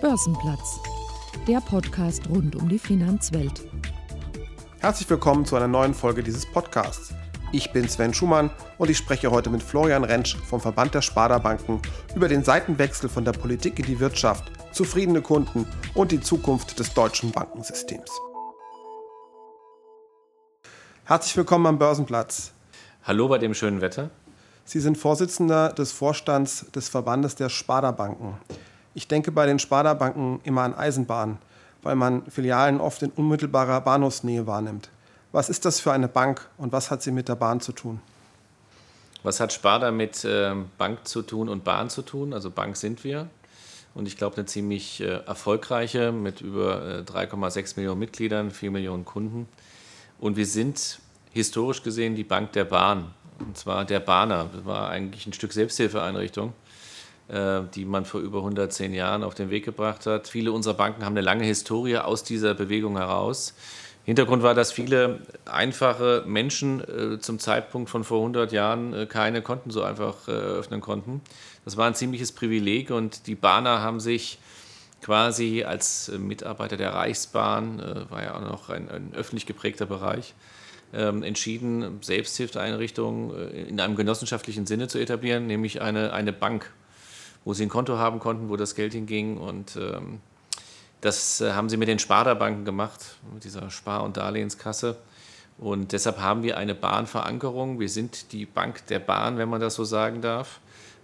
Börsenplatz, der Podcast rund um die Finanzwelt. Herzlich willkommen zu einer neuen Folge dieses Podcasts. Ich bin Sven Schumann und ich spreche heute mit Florian Rentsch vom Verband der Sparda-Banken über den Seitenwechsel von der Politik in die Wirtschaft, zufriedene Kunden und die Zukunft des deutschen Bankensystems. Herzlich willkommen am Börsenplatz. Hallo bei dem schönen Wetter. Sie sind Vorsitzender des Vorstands des Verbandes der Sparda-Banken. Ich denke bei den Sparda-Banken immer an Eisenbahn, weil man Filialen oft in unmittelbarer Bahnhofsnähe wahrnimmt. Was ist das für eine Bank und was hat sie mit der Bahn zu tun? Was hat Sparda mit äh, Bank zu tun und Bahn zu tun? Also Bank sind wir und ich glaube eine ziemlich äh, erfolgreiche mit über äh, 3,6 Millionen Mitgliedern, 4 Millionen Kunden. Und wir sind historisch gesehen die Bank der Bahn. Und zwar der Bahner. Das war eigentlich ein Stück Selbsthilfeeinrichtung äh, die man vor über 110 Jahren auf den Weg gebracht hat. Viele unserer Banken haben eine lange Historie aus dieser Bewegung heraus. Hintergrund war, dass viele einfache Menschen äh, zum Zeitpunkt von vor 100 Jahren äh, keine Konten so einfach äh, öffnen konnten. Das war ein ziemliches Privileg und die Bahner haben sich quasi als äh, Mitarbeiter der Reichsbahn, äh, war ja auch noch ein, ein öffentlich geprägter Bereich, ähm, entschieden, Selbsthilfeeinrichtungen in einem genossenschaftlichen Sinne zu etablieren, nämlich eine, eine Bank wo sie ein Konto haben konnten, wo das Geld hinging. Und ähm, das äh, haben sie mit den Sparda-Banken gemacht, mit dieser Spar- und Darlehenskasse. Und deshalb haben wir eine Bahnverankerung. Wir sind die Bank der Bahn, wenn man das so sagen darf,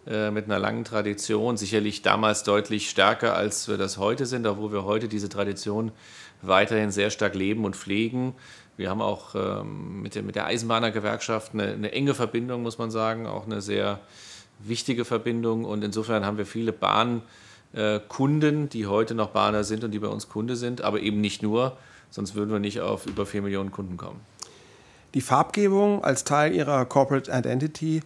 äh, mit einer langen Tradition. Sicherlich damals deutlich stärker, als wir das heute sind, obwohl wir heute diese Tradition weiterhin sehr stark leben und pflegen. Wir haben auch ähm, mit, der, mit der Eisenbahnergewerkschaft eine, eine enge Verbindung, muss man sagen, auch eine sehr wichtige Verbindung und insofern haben wir viele Bahnkunden, die heute noch Bahner sind und die bei uns Kunde sind, aber eben nicht nur, sonst würden wir nicht auf über 4 Millionen Kunden kommen. Die Farbgebung als Teil ihrer Corporate Identity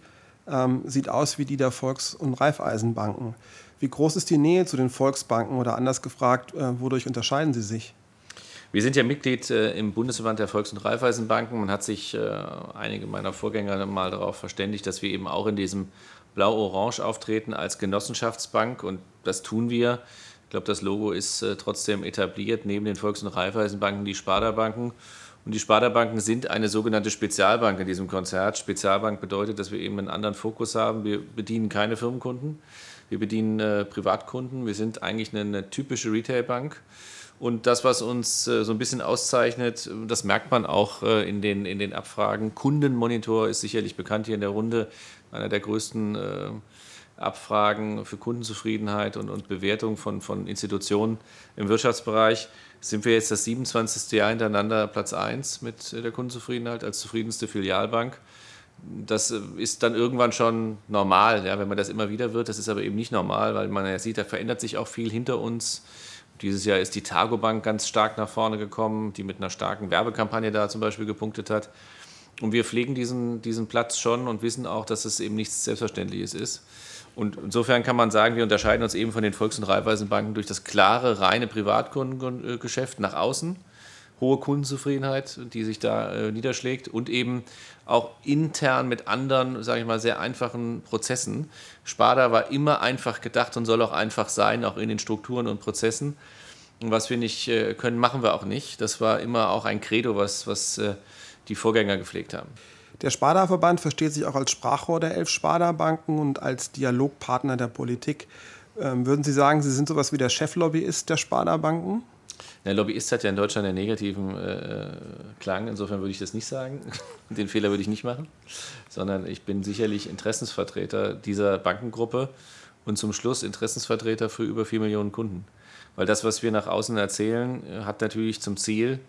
ähm, sieht aus wie die der Volks- und Raiffeisenbanken. Wie groß ist die Nähe zu den Volksbanken oder anders gefragt, äh, wodurch unterscheiden sie sich? Wir sind ja Mitglied äh, im Bundesverband der Volks- und Raiffeisenbanken. Man hat sich, äh, einige meiner Vorgänger mal darauf verständigt, dass wir eben auch in diesem Blau-Orange auftreten als Genossenschaftsbank und das tun wir. Ich glaube, das Logo ist äh, trotzdem etabliert, neben den Volks- und Raiffeisenbanken die Sparda-Banken. Und die Sparda-Banken sind eine sogenannte Spezialbank in diesem Konzert. Spezialbank bedeutet, dass wir eben einen anderen Fokus haben. Wir bedienen keine Firmenkunden, wir bedienen äh, Privatkunden. Wir sind eigentlich eine, eine typische Retailbank. Und das, was uns äh, so ein bisschen auszeichnet, das merkt man auch äh, in, den, in den Abfragen. Kundenmonitor ist sicherlich bekannt hier in der Runde einer der größten äh, Abfragen für Kundenzufriedenheit und, und Bewertung von, von Institutionen im Wirtschaftsbereich. Sind wir jetzt das 27. Jahr hintereinander Platz 1 mit der Kundenzufriedenheit als zufriedenste Filialbank. Das äh, ist dann irgendwann schon normal, ja, wenn man das immer wieder wird. Das ist aber eben nicht normal, weil man ja sieht, da verändert sich auch viel hinter uns. Dieses Jahr ist die Targo Bank ganz stark nach vorne gekommen, die mit einer starken Werbekampagne da zum Beispiel gepunktet hat. Und wir pflegen diesen, diesen Platz schon und wissen auch, dass es eben nichts Selbstverständliches ist. Und insofern kann man sagen, wir unterscheiden uns eben von den Volks- und Raiffeisenbanken durch das klare, reine Privatkundengeschäft nach außen, hohe Kundenzufriedenheit, die sich da äh, niederschlägt und eben auch intern mit anderen, sage ich mal, sehr einfachen Prozessen. Sparda war immer einfach gedacht und soll auch einfach sein, auch in den Strukturen und Prozessen. Und was wir nicht äh, können, machen wir auch nicht. Das war immer auch ein Credo, was, was äh, die Vorgänger gepflegt haben. Der Sparda-Verband versteht sich auch als Sprachrohr der elf Sparda-Banken und als Dialogpartner der Politik. Ähm, würden Sie sagen, Sie sind sowas wie der Cheflobbyist der Sparda-Banken? Der Lobbyist hat ja in Deutschland einen negativen äh, Klang, insofern würde ich das nicht sagen. Den Fehler würde ich nicht machen, sondern ich bin sicherlich Interessensvertreter dieser Bankengruppe und zum Schluss Interessensvertreter für über vier Millionen Kunden. Weil das, was wir nach außen erzählen, hat natürlich zum Ziel,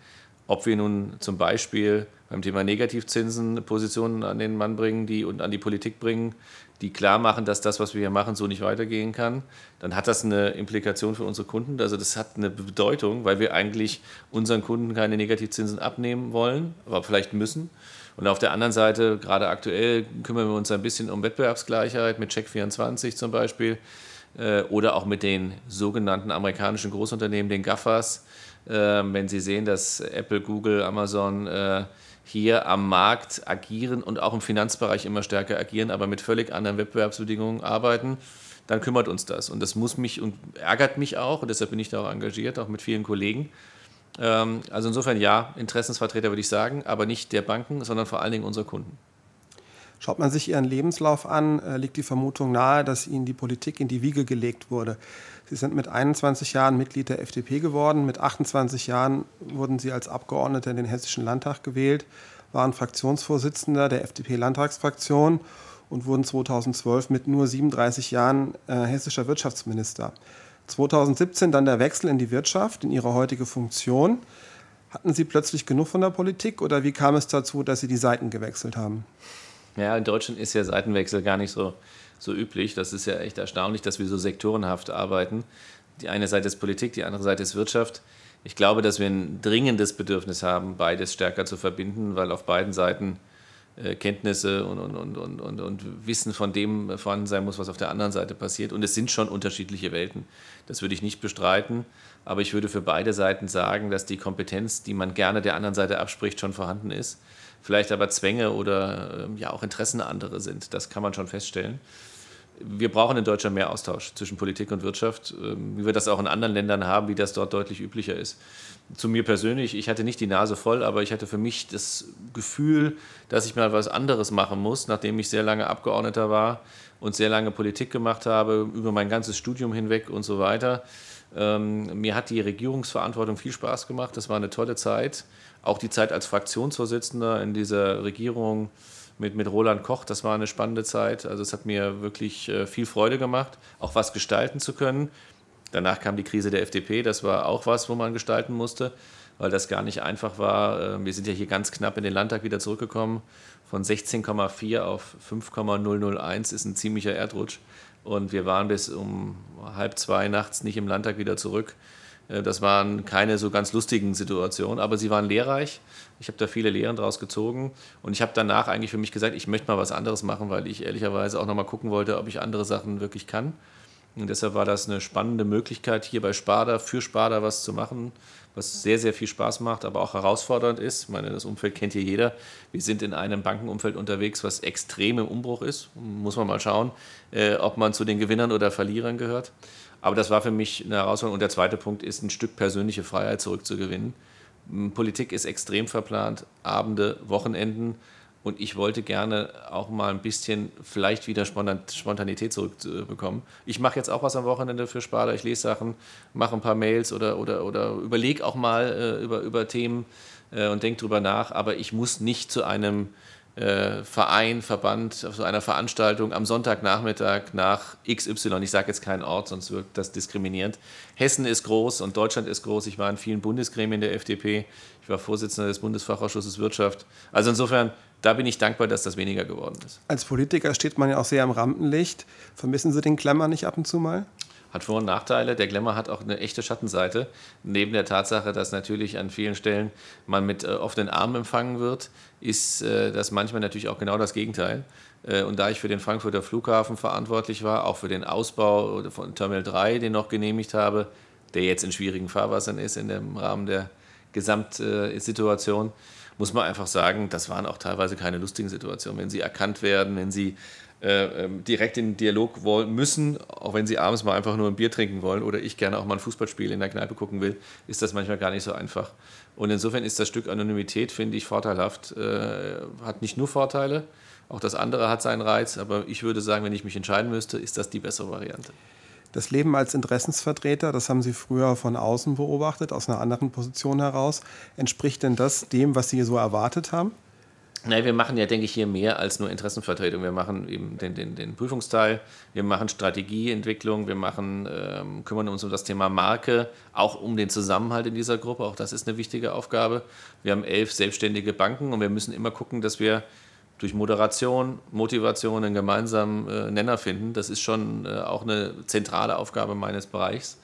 ob wir nun zum Beispiel beim Thema Negativzinsen Positionen an den Mann bringen die, und an die Politik bringen, die klar machen, dass das, was wir hier machen, so nicht weitergehen kann, dann hat das eine Implikation für unsere Kunden. Also das hat eine Bedeutung, weil wir eigentlich unseren Kunden keine Negativzinsen abnehmen wollen, aber vielleicht müssen. Und auf der anderen Seite, gerade aktuell, kümmern wir uns ein bisschen um Wettbewerbsgleichheit mit Check24 zum Beispiel äh, oder auch mit den sogenannten amerikanischen Großunternehmen, den GAFAs ähm, wenn Sie sehen, dass Apple, Google, Amazon äh, hier am Markt agieren und auch im Finanzbereich immer stärker agieren, aber mit völlig anderen Wettbewerbsbedingungen arbeiten, dann kümmert uns das. Und das muss mich und ärgert mich auch und deshalb bin ich da auch engagiert, auch mit vielen Kollegen. Ähm, also insofern ja, Interessensvertreter würde ich sagen, aber nicht der Banken, sondern vor allen Dingen unserer Kunden. Schaut man sich Ihren Lebenslauf an, äh, liegt die Vermutung nahe, dass Ihnen die Politik in die Wiege gelegt wurde. Sie sind mit 21 Jahren Mitglied der FDP geworden. Mit 28 Jahren wurden Sie als Abgeordneter in den Hessischen Landtag gewählt, waren Fraktionsvorsitzender der FDP-Landtagsfraktion und wurden 2012 mit nur 37 Jahren äh, hessischer Wirtschaftsminister. 2017 dann der Wechsel in die Wirtschaft, in Ihre heutige Funktion. Hatten Sie plötzlich genug von der Politik oder wie kam es dazu, dass Sie die Seiten gewechselt haben? Ja, in Deutschland ist ja Seitenwechsel gar nicht so, so üblich. Das ist ja echt erstaunlich, dass wir so sektorenhaft arbeiten. Die eine Seite ist Politik, die andere Seite ist Wirtschaft. Ich glaube, dass wir ein dringendes Bedürfnis haben, beides stärker zu verbinden, weil auf beiden Seiten äh, Kenntnisse und, und, und, und, und Wissen von dem vorhanden sein muss, was auf der anderen Seite passiert. Und es sind schon unterschiedliche Welten. Das würde ich nicht bestreiten. Aber ich würde für beide Seiten sagen, dass die Kompetenz, die man gerne der anderen Seite abspricht, schon vorhanden ist vielleicht aber Zwänge oder ähm, ja auch Interessen andere sind. Das kann man schon feststellen. Wir brauchen in Deutschland mehr Austausch zwischen Politik und Wirtschaft, ähm, wie wir das auch in anderen Ländern haben, wie das dort deutlich üblicher ist. Zu mir persönlich, ich hatte nicht die Nase voll, aber ich hatte für mich das Gefühl, dass ich mal was anderes machen muss, nachdem ich sehr lange Abgeordneter war und sehr lange Politik gemacht habe, über mein ganzes Studium hinweg und so weiter. Ähm, mir hat die Regierungsverantwortung viel Spaß gemacht. Das war eine tolle Zeit. Auch die Zeit als Fraktionsvorsitzender in dieser Regierung mit, mit Roland Koch, das war eine spannende Zeit. Also es hat mir wirklich äh, viel Freude gemacht, auch was gestalten zu können. Danach kam die Krise der FDP, das war auch was, wo man gestalten musste, weil das gar nicht einfach war. Ähm, wir sind ja hier ganz knapp in den Landtag wieder zurückgekommen. Von 16,4 auf 5,001 ist ein ziemlicher Erdrutsch. Und wir waren bis um halb zwei nachts nicht im Landtag wieder zurück. Äh, das waren keine so ganz lustigen Situationen, aber sie waren lehrreich. Ich habe da viele Lehren draus gezogen und ich habe danach eigentlich für mich gesagt, ich möchte mal was anderes machen, weil ich ehrlicherweise auch nochmal gucken wollte, ob ich andere Sachen wirklich kann. Und deshalb war das eine spannende Möglichkeit, hier bei Sparda für Sparda was zu machen, was sehr, sehr viel Spaß macht, aber auch herausfordernd ist. Ich meine, das Umfeld kennt hier jeder. Wir sind in einem Bankenumfeld unterwegs, was extrem im Umbruch ist. Muss man mal schauen, äh, ob man zu den Gewinnern oder Verlierern gehört. Aber das war für mich eine Herausforderung. Und der zweite Punkt ist, ein Stück persönliche Freiheit zurückzugewinnen. Politik ist extrem verplant, Abende, Wochenenden. Und ich wollte gerne auch mal ein bisschen vielleicht wieder Spontanität zurückbekommen. Ich mache jetzt auch was am Wochenende für Sparda. Ich lese Sachen, mache ein paar Mails oder, oder, oder überlege auch mal äh, über, über Themen äh, und denke drüber nach. Aber ich muss nicht zu einem äh, Verein, Verband, auf so einer Veranstaltung am Sonntagnachmittag nach XY, ich sage jetzt keinen Ort, sonst wirkt das diskriminierend. Hessen ist groß und Deutschland ist groß. Ich war in vielen Bundesgremien der FDP. Ich war Vorsitzender des Bundesfachausschusses Wirtschaft. Also insofern, da bin ich dankbar, dass das weniger geworden ist. Als Politiker steht man ja auch sehr im Rampenlicht. Vermissen Sie den Klemmer nicht ab und zu mal? Hat Vor- und Nachteile. Der Glamour hat auch eine echte Schattenseite. Neben der Tatsache, dass natürlich an vielen Stellen man mit äh, offenen Armen empfangen wird, ist äh, das manchmal natürlich auch genau das Gegenteil. Äh, und da ich für den Frankfurter Flughafen verantwortlich war, auch für den Ausbau von Terminal 3, den noch genehmigt habe, der jetzt in schwierigen Fahrwassern ist in dem Rahmen der Gesamtsituation, muss man einfach sagen, das waren auch teilweise keine lustigen Situationen. Wenn sie erkannt werden, wenn sie äh, ähm, direkt in den Dialog wollen müssen, auch wenn sie abends mal einfach nur ein Bier trinken wollen oder ich gerne auch mal ein Fußballspiel in der Kneipe gucken will, ist das manchmal gar nicht so einfach. Und insofern ist das Stück Anonymität, finde ich, vorteilhaft. Äh, hat nicht nur Vorteile, auch das andere hat seinen Reiz, aber ich würde sagen, wenn ich mich entscheiden müsste, ist das die bessere Variante. Das Leben als Interessensvertreter, das haben Sie früher von außen beobachtet, aus einer anderen Position heraus. Entspricht denn das dem, was Sie so erwartet haben? Nein, wir machen ja, denke ich, hier mehr als nur Interessenvertretung. Wir machen eben den, den, den Prüfungsteil, wir machen Strategieentwicklung, wir machen, ähm, kümmern uns um das Thema Marke, auch um den Zusammenhalt in dieser Gruppe. Auch das ist eine wichtige Aufgabe. Wir haben elf selbstständige Banken und wir müssen immer gucken, dass wir durch Moderation, Motivation einen gemeinsamen äh, Nenner finden. Das ist schon äh, auch eine zentrale Aufgabe meines Bereichs.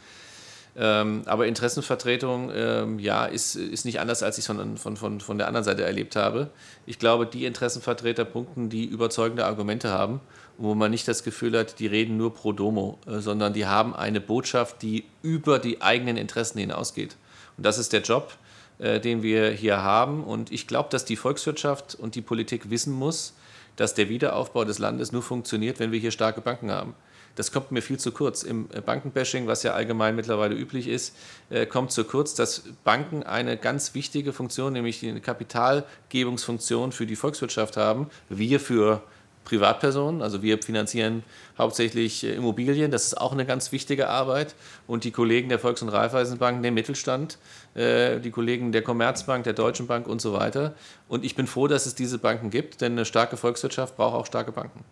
Ähm, aber Interessenvertretung, ähm, ja, ist, ist nicht anders, als ich es von, von, von, von der anderen Seite erlebt habe. Ich glaube, die Interessenvertreter punkten, die überzeugende Argumente haben, wo man nicht das Gefühl hat, die reden nur pro domo, äh, sondern die haben eine Botschaft, die über die eigenen Interessen hinausgeht. Und das ist der Job, äh, den wir hier haben. Und ich glaube, dass die Volkswirtschaft und die Politik wissen muss, dass der Wiederaufbau des Landes nur funktioniert, wenn wir hier starke Banken haben. das kommt mir viel zu kurz. Im Bankenbashing, was ja allgemein mittlerweile üblich ist, äh, kommt zu kurz, dass Banken eine ganz wichtige Funktion, nämlich eine Kapitalgebungsfunktion für die Volkswirtschaft haben. Wir für Privatpersonen, also wir finanzieren hauptsächlich äh, Immobilien, das ist auch eine ganz wichtige Arbeit. Und die Kollegen der Volks- und Raiffeisenbank, der Mittelstand, äh, die Kollegen der Commerzbank, der Deutschen Bank und so weiter. Und ich bin froh, dass es diese Banken gibt, denn eine starke Volkswirtschaft braucht auch starke Banken.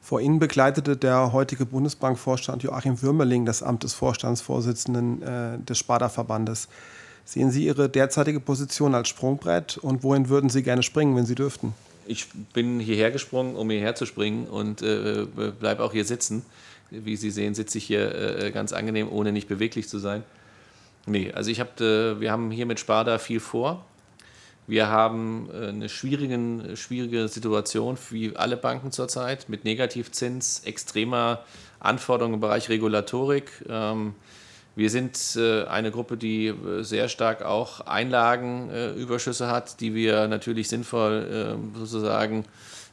Vor Ihnen begleitete der heutige Bundesbankvorstand Joachim Würmerling das Amt des Vorstandsvorsitzenden äh, des Sparda-Verbandes. Sehen Sie Ihre derzeitige Position als Sprungbrett und wohin würden Sie gerne springen, wenn Sie dürften? Ich bin hierher gesprungen, um hierher zu springen und äh, bleibe auch hier sitzen. Wie Sie sehen, sitze ich hier äh, ganz angenehm, ohne nicht beweglich zu sein. Nee, also ich hab, äh, wir haben hier mit Sparda viel vor. Wir haben äh, eine schwierige, schwierige Situation wie alle Banken zurzeit mit Negativzins, extremer Anforderungen im Bereich Regulatorik. Ähm, wir sind äh, eine Gruppe, die äh, sehr stark auch Einlagenüberschüsse hat, die wir natürlich sinnvoll sozusagen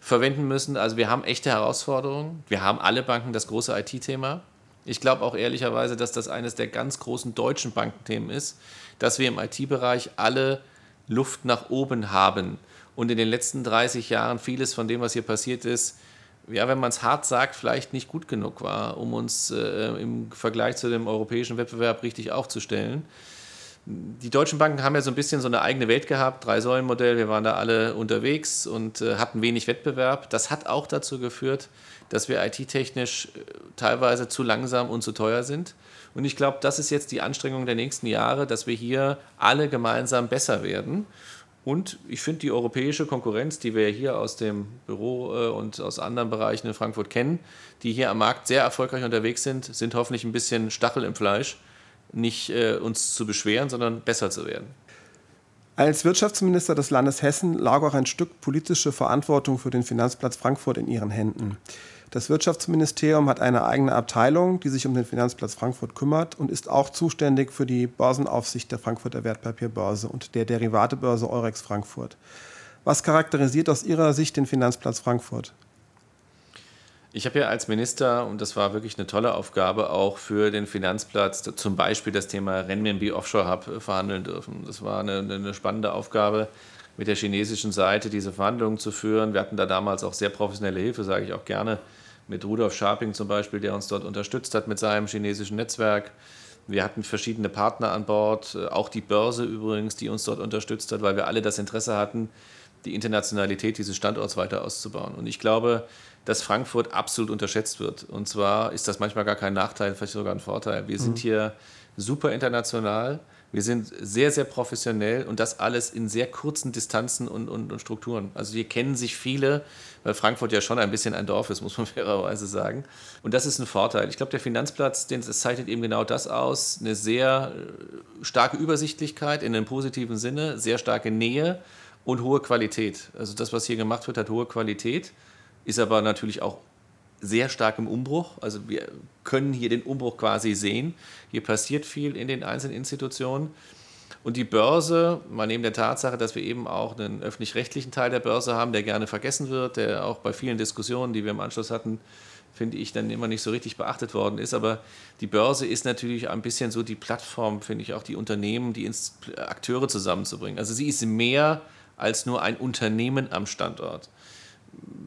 verwenden müssen. Also wir haben echte Herausforderungen. Wir haben alle Banken das große IT-Thema. Ich glaube auch ehrlicherweise, dass das eines der ganz großen deutschen Bankenthemen ist, dass wir im IT-Bereich alle Luft nach oben haben. Und in den letzten 30 Jahren vieles von dem, was hier passiert ist, ja, wenn man es hart sagt, vielleicht nicht gut genug war, um uns äh, im Vergleich zu dem europäischen Wettbewerb richtig aufzustellen. Die deutschen Banken haben ja so ein bisschen so eine eigene Welt gehabt, Drei-Säulen-Modell, wir waren da alle unterwegs und äh, hatten wenig Wettbewerb. Das hat auch dazu geführt, dass wir IT-technisch äh, teilweise zu langsam und zu teuer sind. Und ich glaube, das ist jetzt die Anstrengung der nächsten Jahre, dass wir hier alle gemeinsam besser werden. Und ich finde die europäische Konkurrenz, die wir hier aus dem Büro äh, und aus anderen Bereichen in Frankfurt kennen, die hier am Markt sehr erfolgreich unterwegs sind, sind hoffentlich ein bisschen Stachel im Fleisch, nicht äh, uns zu beschweren, sondern besser zu werden. Als Wirtschaftsminister des Landes Hessen lag auch ein Stück politische Verantwortung für den Finanzplatz Frankfurt in Ihren Händen. Das Wirtschaftsministerium hat eine eigene Abteilung, die sich um den Finanzplatz Frankfurt kümmert und ist auch zuständig für die Börsenaufsicht der Frankfurter Wertpapierbörse und der Derivatebörse Eurex Frankfurt. Was charakterisiert aus Ihrer Sicht den Finanzplatz Frankfurt? Ich habe ja als Minister, und das war wirklich eine tolle Aufgabe, auch für den Finanzplatz zum Beispiel das Thema Renminbi Offshore Hub verhandeln dürfen. Das war eine, eine spannende Aufgabe, mit der chinesischen Seite diese Verhandlungen zu führen. Wir hatten da damals auch sehr professionelle Hilfe, sage ich auch gerne, mit Rudolf Scharping zum Beispiel, der uns dort unterstützt hat mit seinem chinesischen Netzwerk. Wir hatten verschiedene Partner an Bord, äh, auch die Börse übrigens, die uns dort unterstützt hat, weil wir alle das Interesse hatten, die Internationalität dieses Standorts weiter auszubauen. Und ich glaube, dass Frankfurt absolut unterschätzt wird. Und zwar ist das manchmal gar kein Nachteil, vielleicht sogar ein Vorteil. Wir sind mhm. hier super international. Wir sind sehr, sehr professionell und das alles in sehr kurzen Distanzen und, und, und, Strukturen. Also hier kennen sich viele, weil Frankfurt ja schon ein bisschen ein Dorf ist, muss man fairerweise sagen. Und das ist ein Vorteil. Ich glaube, der Finanzplatz, den, das zeichnet eben genau das aus. Eine sehr äh, starke Übersichtlichkeit in einem positiven Sinne, sehr starke Nähe und hohe Qualität. Also das, was hier gemacht wird, hat hohe Qualität, ist aber natürlich auch sehr stark im Umbruch. Also wir können hier den Umbruch quasi sehen. Hier passiert viel in den einzelnen Institutionen. Und die Börse, mal neben der Tatsache, dass wir eben auch einen öffentlich-rechtlichen Teil der Börse haben, der gerne vergessen wird, der auch bei vielen Diskussionen, die wir im Anschluss hatten, finde ich, dann immer nicht so richtig beachtet worden ist. Aber die Börse ist natürlich ein bisschen so die Plattform, finde ich, auch die Unternehmen, die Akteure zusammenzubringen. Also sie ist mehr als nur ein Unternehmen am Standort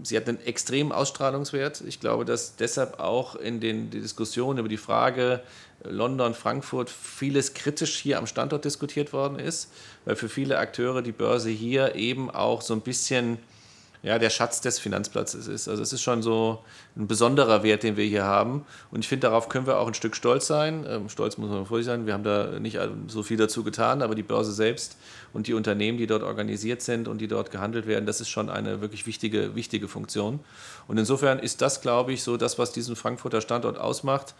sie hat einen extremen Ausstrahlungswert. Ich glaube, dass deshalb auch in den Diskussionen über die Frage London, Frankfurt vieles kritisch hier am Standort diskutiert worden ist, weil für viele Akteure die Börse hier eben auch so ein bisschen ja, der Schatz des Finanzplatzes ist. Also es ist schon so ein besonderer Wert, den wir hier haben. Und ich finde, darauf können wir auch ein Stück stolz sein. Ähm, stolz muss man vorsichtig sein. Wir haben da nicht so viel dazu getan, aber die Börse selbst und die Unternehmen, die dort organisiert sind und die dort gehandelt werden, das ist schon eine wirklich wichtige, wichtige Funktion. Und insofern ist das, glaube ich, so das, was diesen Frankfurter Standort ausmacht.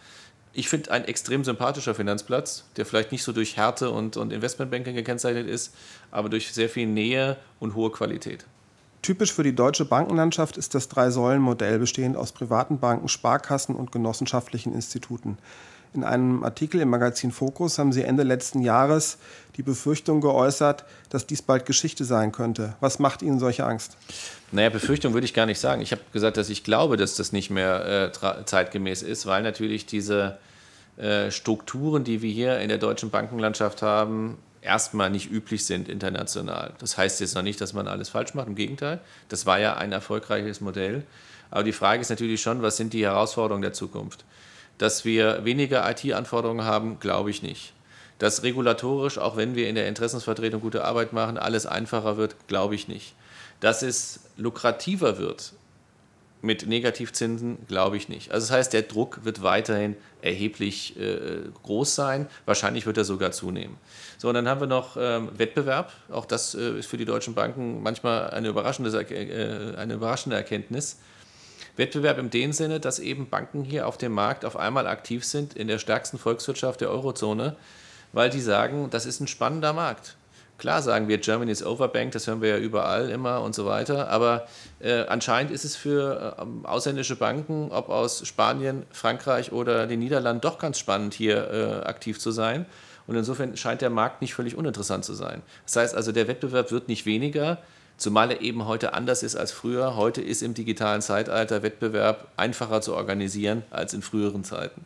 Ich finde ein extrem sympathischer Finanzplatz, der vielleicht nicht so durch Härte und, und Investmentbanking gekennzeichnet ist, aber durch sehr viel Nähe und hohe Qualität. Typisch für die deutsche Bankenlandschaft ist das Drei-Säulen-Modell, bestehend aus privaten Banken, Sparkassen und genossenschaftlichen Instituten. In einem Artikel im Magazin Focus haben Sie Ende letzten Jahres die Befürchtung geäußert, dass dies bald Geschichte sein könnte. Was macht Ihnen solche Angst? Naja, Befürchtung würde ich gar nicht sagen. Ich habe gesagt, dass ich glaube, dass das nicht mehr äh, zeitgemäß ist, weil natürlich diese äh, Strukturen, die wir hier in der deutschen Bankenlandschaft haben, erstmal nicht üblich sind international. Das heißt jetzt noch nicht, dass man alles falsch macht, im Gegenteil. Das war ja ein erfolgreiches Modell. Aber die Frage ist natürlich schon, was sind die Herausforderungen der Zukunft? Dass wir weniger IT-Anforderungen haben, glaube ich nicht. Dass regulatorisch, auch wenn wir in der Interessensvertretung gute Arbeit machen, alles einfacher wird, glaube ich nicht. Dass es lukrativer wird mit Negativzinsen, glaube ich nicht. Also das heißt, der Druck wird weiterhin erheblich äh, groß sein. Wahrscheinlich wird er sogar zunehmen. So, und dann haben wir noch ähm, Wettbewerb. Auch das äh, ist für die deutschen Banken manchmal eine überraschende, äh, eine überraschende Erkenntnis. Wettbewerb im dem Sinne, dass eben Banken hier auf dem Markt auf einmal aktiv sind in der stärksten Volkswirtschaft der Eurozone, weil die sagen, das ist ein spannender Markt. Klar sagen wir, Germany is overbanked, das hören wir ja überall immer und so weiter, aber äh, anscheinend ist es für äh, ausländische Banken, ob aus Spanien, Frankreich oder den Niederlanden, doch ganz spannend, hier äh, aktiv zu sein. Und insofern scheint der Markt nicht völlig uninteressant zu sein. Das heißt also, der Wettbewerb wird nicht weniger, Zumal er eben heute anders ist als früher. Heute ist im digitalen Zeitalter Wettbewerb einfacher zu organisieren als in früheren Zeiten.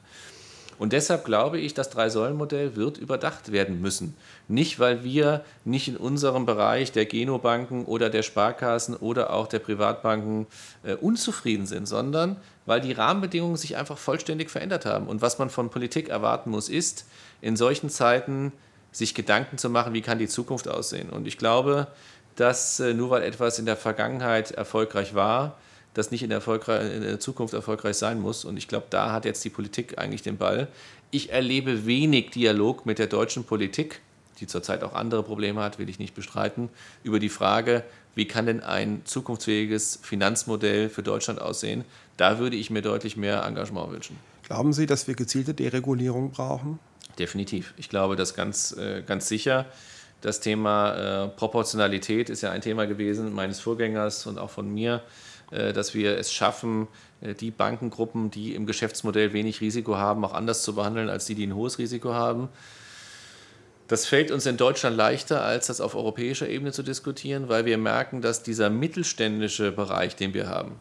Und deshalb glaube ich, das Drei-Säulen-Modell wird überdacht werden müssen. Nicht, weil wir nicht in unserem Bereich der Genobanken oder der Sparkassen oder auch der Privatbanken äh, unzufrieden sind, sondern weil die Rahmenbedingungen sich einfach vollständig verändert haben. Und was man von Politik erwarten muss, ist, in solchen Zeiten sich Gedanken zu machen, wie kann die Zukunft aussehen. Und ich glaube, dass äh, nur weil etwas in der Vergangenheit erfolgreich war, das nicht in der, in der Zukunft erfolgreich sein muss. Und ich glaube, da hat jetzt die Politik eigentlich den Ball. Ich erlebe wenig Dialog mit der deutschen Politik, die zurzeit auch andere Probleme hat, will ich nicht bestreiten, über die Frage, wie kann denn ein zukunftsfähiges Finanzmodell für Deutschland aussehen. Da würde ich mir deutlich mehr Engagement wünschen. Glauben Sie, dass wir gezielte Deregulierung brauchen? Definitiv. Ich glaube das ganz, äh, ganz sicher. Das Thema äh, Proportionalität ist ja ein Thema gewesen meines Vorgängers und auch von mir, äh, dass wir es schaffen, äh, die Bankengruppen, die im Geschäftsmodell wenig Risiko haben, auch anders zu behandeln als die, die ein hohes Risiko haben. Das fällt uns in Deutschland leichter, als das auf europäischer Ebene zu diskutieren, weil wir merken, dass dieser mittelständische Bereich, den wir haben,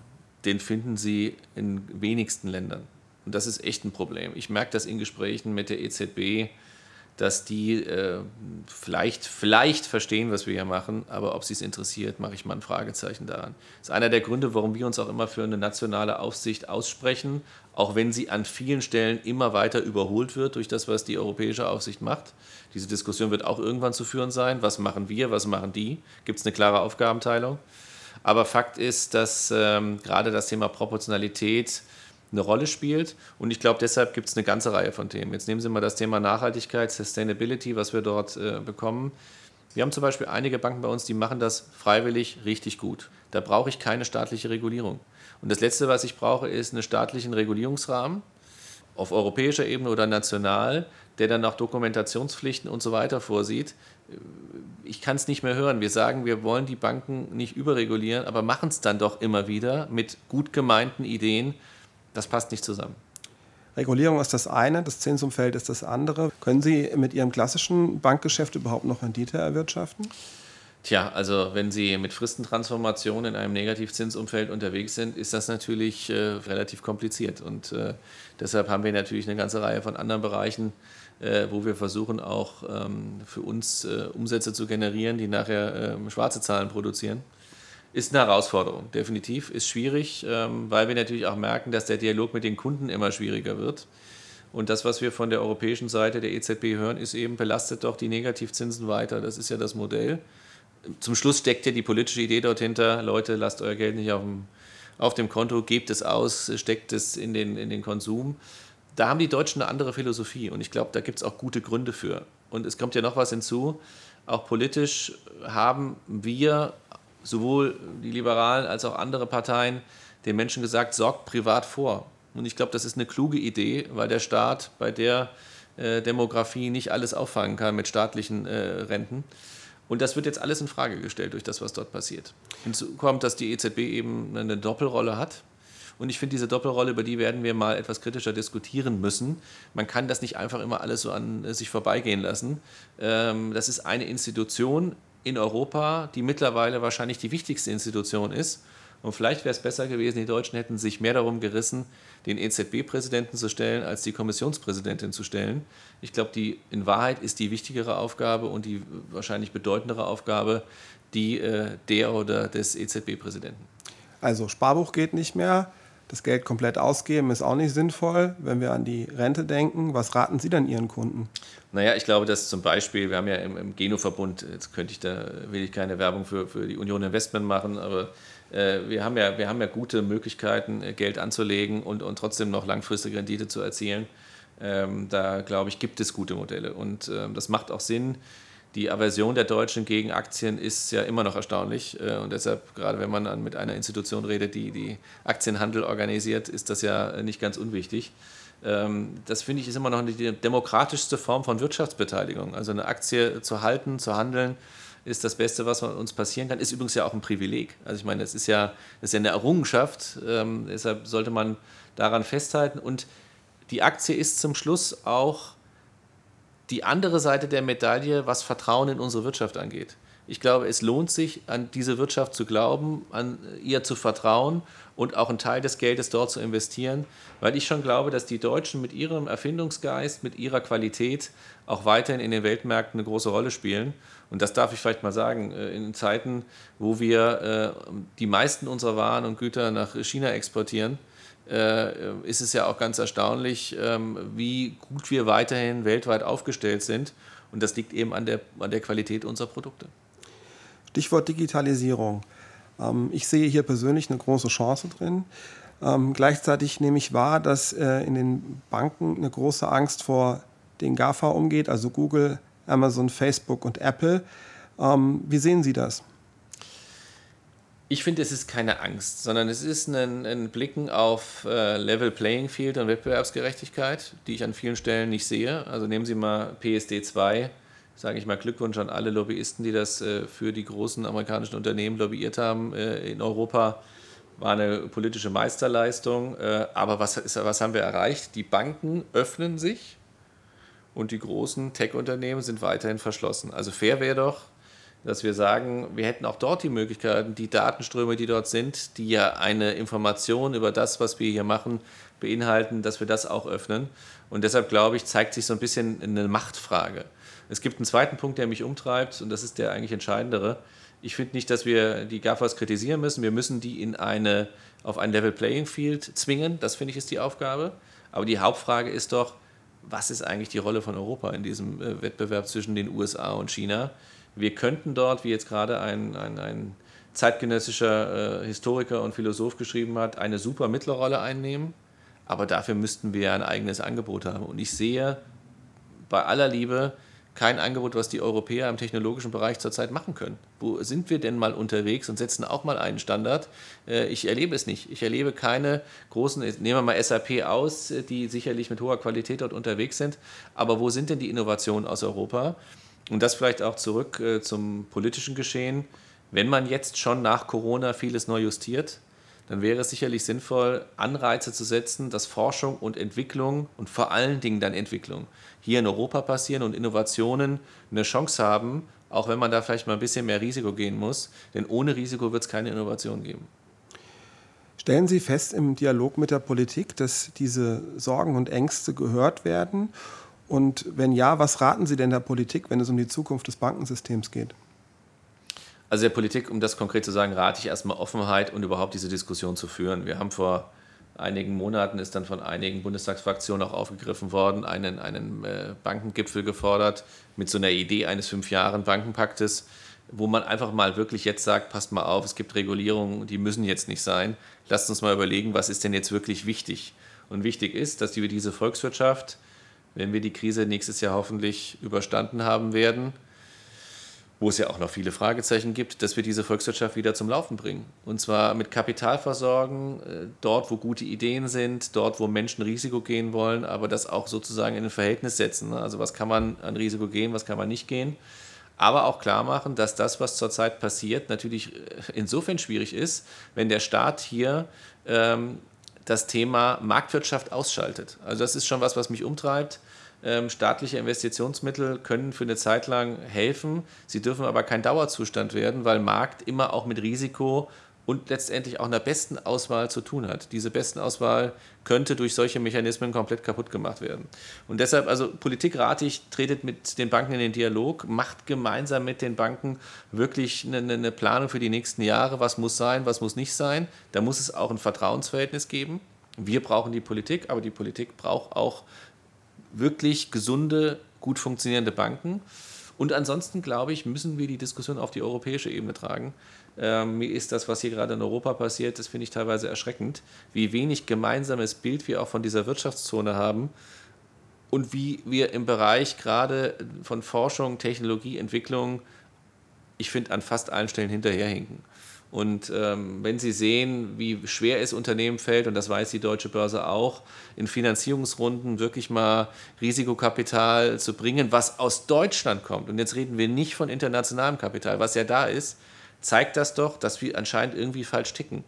den finden Sie in wenigsten Ländern. Und das ist echt ein Problem. Ich merke das in Gesprächen mit der EZB, dass die äh, vielleicht, vielleicht verstehen, was wir hier machen, aber ob sie es interessiert, mache ich mal ein Fragezeichen daran. Das ist einer der Gründe, warum wir uns auch immer für eine nationale Aufsicht aussprechen, auch wenn sie an vielen Stellen immer weiter überholt wird durch das, was die europäische Aufsicht macht. Diese Diskussion wird auch irgendwann zu führen sein. Was machen wir, was machen die? Gibt es eine klare Aufgabenteilung? Aber Fakt ist, dass ähm, gerade das Thema Proportionalität eine Rolle spielt. Und ich glaube, deshalb gibt es eine ganze Reihe von Themen. Jetzt nehmen Sie mal das Thema Nachhaltigkeit, Sustainability, was wir dort äh, bekommen. Wir haben zum Beispiel einige Banken bei uns, die machen das freiwillig richtig gut. Da brauche ich keine staatliche Regulierung. Und das Letzte, was ich brauche, ist einen staatlichen Regulierungsrahmen auf europäischer Ebene oder national, der dann auch Dokumentationspflichten und so weiter vorsieht. Ich kann es nicht mehr hören. Wir sagen, wir wollen die Banken nicht überregulieren, aber machen es dann doch immer wieder mit gut gemeinten Ideen, das passt nicht zusammen. Regulierung ist das eine, das Zinsumfeld ist das andere. Können Sie mit Ihrem klassischen Bankgeschäft überhaupt noch Rendite erwirtschaften? Tja, also wenn Sie mit Fristentransformation in einem Negativzinsumfeld unterwegs sind, ist das natürlich äh, relativ kompliziert. Und äh, deshalb haben wir natürlich eine ganze Reihe von anderen Bereichen, äh, wo wir versuchen auch ähm, für uns äh, Umsätze zu generieren, die nachher ähm, schwarze Zahlen produzieren. Ist eine Herausforderung, definitiv. Ist schwierig, ähm, weil wir natürlich auch merken, dass der Dialog mit den Kunden immer schwieriger wird. Und das, was wir von der europäischen Seite der EZB hören, ist eben, belastet doch die Negativzinsen weiter. Das ist ja das Modell. Zum Schluss steckt ja die politische Idee dort hinter, Leute, lasst euer Geld nicht auf dem, auf dem Konto, gebt es aus, steckt es in den, in den Konsum. Da haben die Deutschen eine andere Philosophie und ich glaube, da gibt es auch gute Gründe für. Und es kommt ja noch was hinzu, auch politisch haben wir sowohl die Liberalen als auch andere Parteien den Menschen gesagt, sorgt privat vor. Und ich glaube, das ist eine kluge Idee, weil der Staat bei der äh, Demografie nicht alles auffangen kann mit staatlichen äh, Renten. Und das wird jetzt alles in Frage gestellt durch das, was dort passiert. Hinzu kommt, dass die EZB eben eine Doppelrolle hat Und ich finde diese Doppelrolle, über die werden wir mal etwas kritischer diskutieren müssen. Man kann das nicht einfach immer alles so an äh, sich vorbeigehen lassen. Ähm, das ist eine Institution in Europa, die mittlerweile wahrscheinlich die wichtigste Institution ist. Und vielleicht wäre es besser gewesen, die Deutschen hätten sich mehr darum gerissen, den EZB-Präsidenten zu stellen, als die Kommissionspräsidentin zu stellen. Ich glaube, die in Wahrheit ist die wichtigere Aufgabe und die wahrscheinlich bedeutendere Aufgabe die äh, der oder des EZB-Präsidenten. Also Sparbuch geht nicht mehr. Das Geld komplett ausgeben ist auch nicht sinnvoll. Wenn wir an die Rente denken, was raten Sie dann Ihren Kunden? Naja, ich glaube, dass zum Beispiel, wir haben ja im, im Geno-Verbund, jetzt könnte ich da, will ich keine Werbung für, für die Union Investment machen, aber äh, wir, haben ja, wir haben ja gute Möglichkeiten, äh, Geld anzulegen und, und trotzdem noch langfristige Rendite zu erzielen. Ähm, da glaube ich, gibt es gute Modelle und ähm, das macht auch Sinn, die Aversion der Deutschen gegen Aktien ist ja immer noch erstaunlich. Äh, und deshalb, gerade wenn man mit einer Institution redet, die die Aktienhandel organisiert, ist das ja nicht ganz unwichtig. Ähm, das finde ich ist immer noch die demokratischste Form von Wirtschaftsbeteiligung. Also eine Aktie zu halten, zu handeln, ist das Beste, was uns passieren kann. Ist übrigens ja auch ein Privileg. Also ich meine, das ist ja, das ist ja eine Errungenschaft. Ähm, deshalb sollte man daran festhalten. Und die Aktie ist zum Schluss auch die andere Seite der Medaille, was Vertrauen in unsere Wirtschaft angeht. Ich glaube, es lohnt sich, an diese Wirtschaft zu glauben, an ihr zu vertrauen und auch einen Teil des Geldes dort zu investieren, weil ich schon glaube, dass die Deutschen mit ihrem Erfindungsgeist, mit ihrer Qualität auch weiterhin in den Weltmärkten eine große Rolle spielen. Und das darf ich vielleicht mal sagen, äh, in Zeiten, wo wir äh, die meisten unserer Waren und Güter nach China exportieren, ist es ja auch ganz erstaunlich, ähm, wie gut wir weiterhin weltweit aufgestellt sind. Und das liegt eben an der, an der Qualität unserer Produkte. Stichwort Digitalisierung. Ähm, ich sehe hier persönlich eine große Chance drin. Ähm, gleichzeitig nehme ich wahr, dass äh, in den Banken eine große Angst vor den GAFA umgeht, also Google, Amazon, Facebook und Apple. wie sehen Sie das? Ich finde, es ist keine Angst, sondern es ist ein, ein Blicken auf äh, Level Playing Field und Wettbewerbsgerechtigkeit, die ich an vielen Stellen nicht sehe. Also nehmen Sie mal PSD 2, sage ich mal Glückwunsch an alle Lobbyisten, die das äh, für die großen amerikanischen Unternehmen lobbyiert haben äh, in Europa. War eine politische Meisterleistung. Äh, aber was, ist, was haben wir erreicht? Die Banken öffnen sich und die großen Tech-Unternehmen sind weiterhin verschlossen. Also fair wäre doch, dass wir sagen, wir hätten auch dort die Möglichkeiten, die Datenströme, die dort sind, die ja eine Information über das, was wir hier machen, beinhalten, dass wir das auch öffnen. Und deshalb glaube ich, zeigt sich so ein bisschen eine Machtfrage. Es gibt einen zweiten Punkt, der mich umtreibt, und das ist der eigentlich entscheidendere. Ich finde nicht, dass wir die GAFAs kritisieren müssen. Wir müssen die in eine, auf ein Level Playing Field zwingen. Das finde ich ist die Aufgabe. Aber die Hauptfrage ist doch, was ist eigentlich die Rolle von Europa in diesem äh, Wettbewerb zwischen den USA und China? Wir könnten dort, wie jetzt gerade ein, ein, ein zeitgenössischer äh, Historiker und Philosoph geschrieben hat, eine super Mittlerrolle einnehmen, aber dafür müssten wir ein eigenes Angebot haben. Und ich sehe bei aller Liebe kein Angebot, was die Europäer im technologischen Bereich zurzeit machen können. Wo sind wir denn mal unterwegs und setzen auch mal einen Standard? Äh, ich erlebe es nicht. Ich erlebe keine großen, nehmen wir mal SAP aus, die sicherlich mit hoher Qualität dort unterwegs sind, aber wo sind denn die Innovationen aus Europa? Und das vielleicht auch zurück äh, zum politischen Geschehen. Wenn man jetzt schon nach Corona vieles neu justiert, dann wäre es sicherlich sinnvoll, Anreize zu setzen, dass Forschung und Entwicklung und vor allen Dingen dann Entwicklung hier in Europa passieren und Innovationen eine Chance haben, auch wenn man da vielleicht mal ein bisschen mehr Risiko gehen muss. Denn ohne Risiko wird es keine Innovation geben. Stellen Sie fest im Dialog mit der Politik, dass diese Sorgen und Ängste gehört werden und wenn ja, was raten Sie denn der Politik, wenn es um die Zukunft des Bankensystems geht? Also der Politik, um das konkret zu sagen, rate ich erstmal Offenheit und überhaupt diese Diskussion zu führen. Wir haben vor einigen Monaten ist dann von einigen Bundestagsfraktionen auch aufgegriffen worden, einen, einen äh, Bankengipfel gefordert mit so einer Idee eines fünf Jahren Bankenpaktes, wo man einfach mal wirklich jetzt sagt, passt mal auf, es gibt Regulierungen, die müssen jetzt nicht sein. Lasst uns mal überlegen, was ist denn jetzt wirklich wichtig? Und wichtig ist, dass wir diese Volkswirtschaft wenn wir die Krise nächstes Jahr hoffentlich überstanden haben werden, wo es ja auch noch viele Fragezeichen gibt, dass wir diese Volkswirtschaft wieder zum Laufen bringen. Und zwar mit Kapital versorgen, äh, dort, wo gute Ideen sind, dort, wo Menschen Risiko gehen wollen, aber das auch sozusagen in ein Verhältnis setzen. Ne? Also was kann man an Risiko gehen, was kann man nicht gehen. Aber auch klar machen, dass das, was zurzeit passiert, natürlich äh, insofern schwierig ist, wenn der Staat hier ähm, das Thema Marktwirtschaft ausschaltet. Also das ist schon was, was mich umtreibt. Ähm, staatliche Investitionsmittel können für eine Zeit lang helfen. Sie dürfen aber kein Dauerzustand werden, weil Markt immer auch mit Risiko und letztendlich auch einer besten Auswahl zu tun hat. Diese besten Auswahl könnte durch solche Mechanismen komplett kaputt gemacht werden. Und deshalb, also Politik rate ich, tretet mit den Banken in den Dialog, macht gemeinsam mit den Banken wirklich eine, eine Planung für die nächsten Jahre, was muss sein, was muss nicht sein. Da muss es auch ein Vertrauensverhältnis geben. Wir brauchen die Politik, aber die Politik braucht auch wirklich gesunde, gut funktionierende Banken. Und ansonsten, glaube ich, müssen wir die Diskussion auf die europäische Ebene tragen. Ähm, mir ist das, was hier gerade in Europa passiert, das finde ich teilweise erschreckend, wie wenig gemeinsames Bild wir auch von dieser Wirtschaftszone haben und wie wir im Bereich gerade von Forschung, Technologie, Entwicklung, ich finde, an fast allen Stellen hinterherhinken. Und ähm, wenn Sie sehen, wie schwer es Unternehmen fällt, und das weiß die deutsche Börse auch, in Finanzierungsrunden wirklich mal Risikokapital zu bringen, was aus Deutschland kommt, und jetzt reden wir nicht von internationalem Kapital, was ja da ist, zeigt das doch, dass wir anscheinend irgendwie falsch ticken.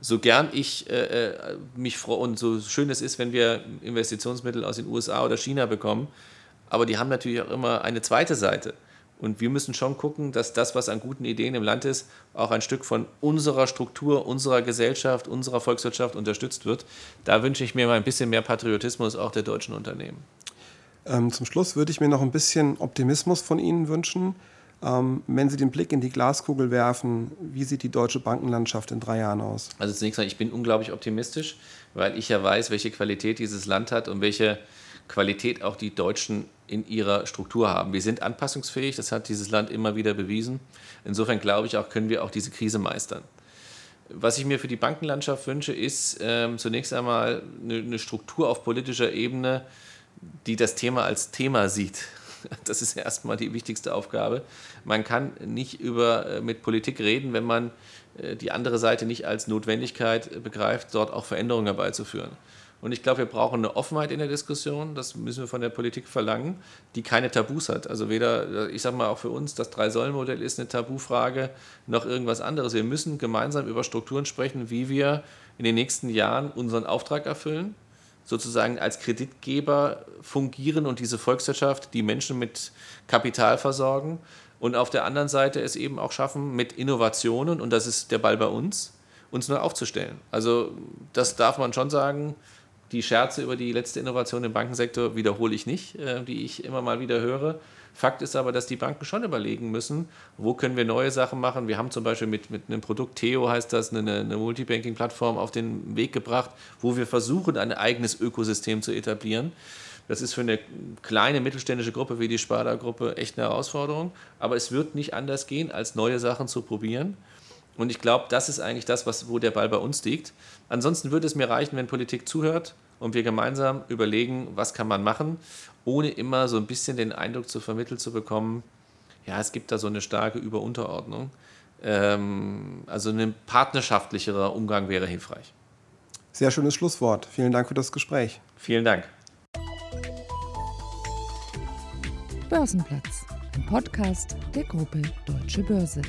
So gern ich äh, äh mich freue und so schön es ist, wenn wir Investitionsmittel aus den USA oder China bekommen, aber die haben natürlich auch immer eine zweite Seite. Und wir müssen schon gucken, dass das, was an guten Ideen im Land ist, auch ein Stück von unserer Struktur, unserer Gesellschaft, unserer Volkswirtschaft unterstützt wird. Da wünsche ich mir mal ein bisschen mehr Patriotismus auch der deutschen Unternehmen. Ähm, zum Schluss würde ich mir noch ein bisschen Optimismus von Ihnen wünschen. Ähm, wenn Sie den Blick in die Glaskugel werfen, wie sieht die deutsche Bankenlandschaft in drei Jahren aus? Also zunächst mal, ich bin unglaublich optimistisch, weil ich ja weiß, welche Qualität dieses Land hat und welche Qualität auch die Deutschen in ihrer Struktur haben. Wir sind anpassungsfähig, das hat dieses Land immer wieder bewiesen. Insofern glaube ich auch, können wir auch diese Krise meistern. Was ich mir für die Bankenlandschaft wünsche, ist ähm, zunächst einmal eine, eine Struktur auf politischer Ebene, die das Thema als Thema sieht. Das ist erstmal die wichtigste Aufgabe. Man kann nicht über, äh, mit Politik reden, wenn man äh, die andere Seite nicht als Notwendigkeit begreift, dort auch Veränderungen herbeizuführen. Und ich glaube, wir brauchen eine Offenheit in der Diskussion, das müssen wir von der Politik verlangen, die keine Tabus hat. Also weder, ich sage mal auch für uns, das Drei-Säulen-Modell ist eine Tabufrage, noch irgendwas anderes. Wir müssen gemeinsam über Strukturen sprechen, wie wir in den nächsten Jahren unseren Auftrag erfüllen, sozusagen als Kreditgeber fungieren und diese Volkswirtschaft, die Menschen mit Kapital versorgen und auf der anderen Seite es eben auch schaffen, mit Innovationen, und das ist der Ball bei uns, uns neu aufzustellen. Also das darf man schon sagen, die Scherze über die letzte Innovation im Bankensektor wiederhole ich nicht, äh, die ich immer mal wieder höre. Fakt ist aber, dass die Banken schon überlegen müssen, wo können wir neue Sachen machen. Wir haben zum Beispiel mit, mit einem Produkt, Theo heißt das, eine, eine Multibanking-Plattform auf den Weg gebracht, wo wir versuchen, ein eigenes Ökosystem zu etablieren. Das ist für eine kleine mittelständische Gruppe wie die Sparda-Gruppe echt eine Herausforderung. Aber es wird nicht anders gehen, als neue Sachen zu probieren. Und ich glaube, das ist eigentlich das, was, wo der Ball bei uns liegt. Ansonsten würde es mir reichen, wenn Politik zuhört und wir gemeinsam überlegen, was kann man machen, ohne immer so ein bisschen den Eindruck zu vermitteln zu bekommen, ja, es gibt da so eine starke Überunterordnung. Ähm, also ein partnerschaftlicherer Umgang wäre hilfreich. Sehr schönes Schlusswort. Vielen Dank für das Gespräch. Vielen Dank. Börsenplatz, ein Podcast der Gruppe Deutsche Börse.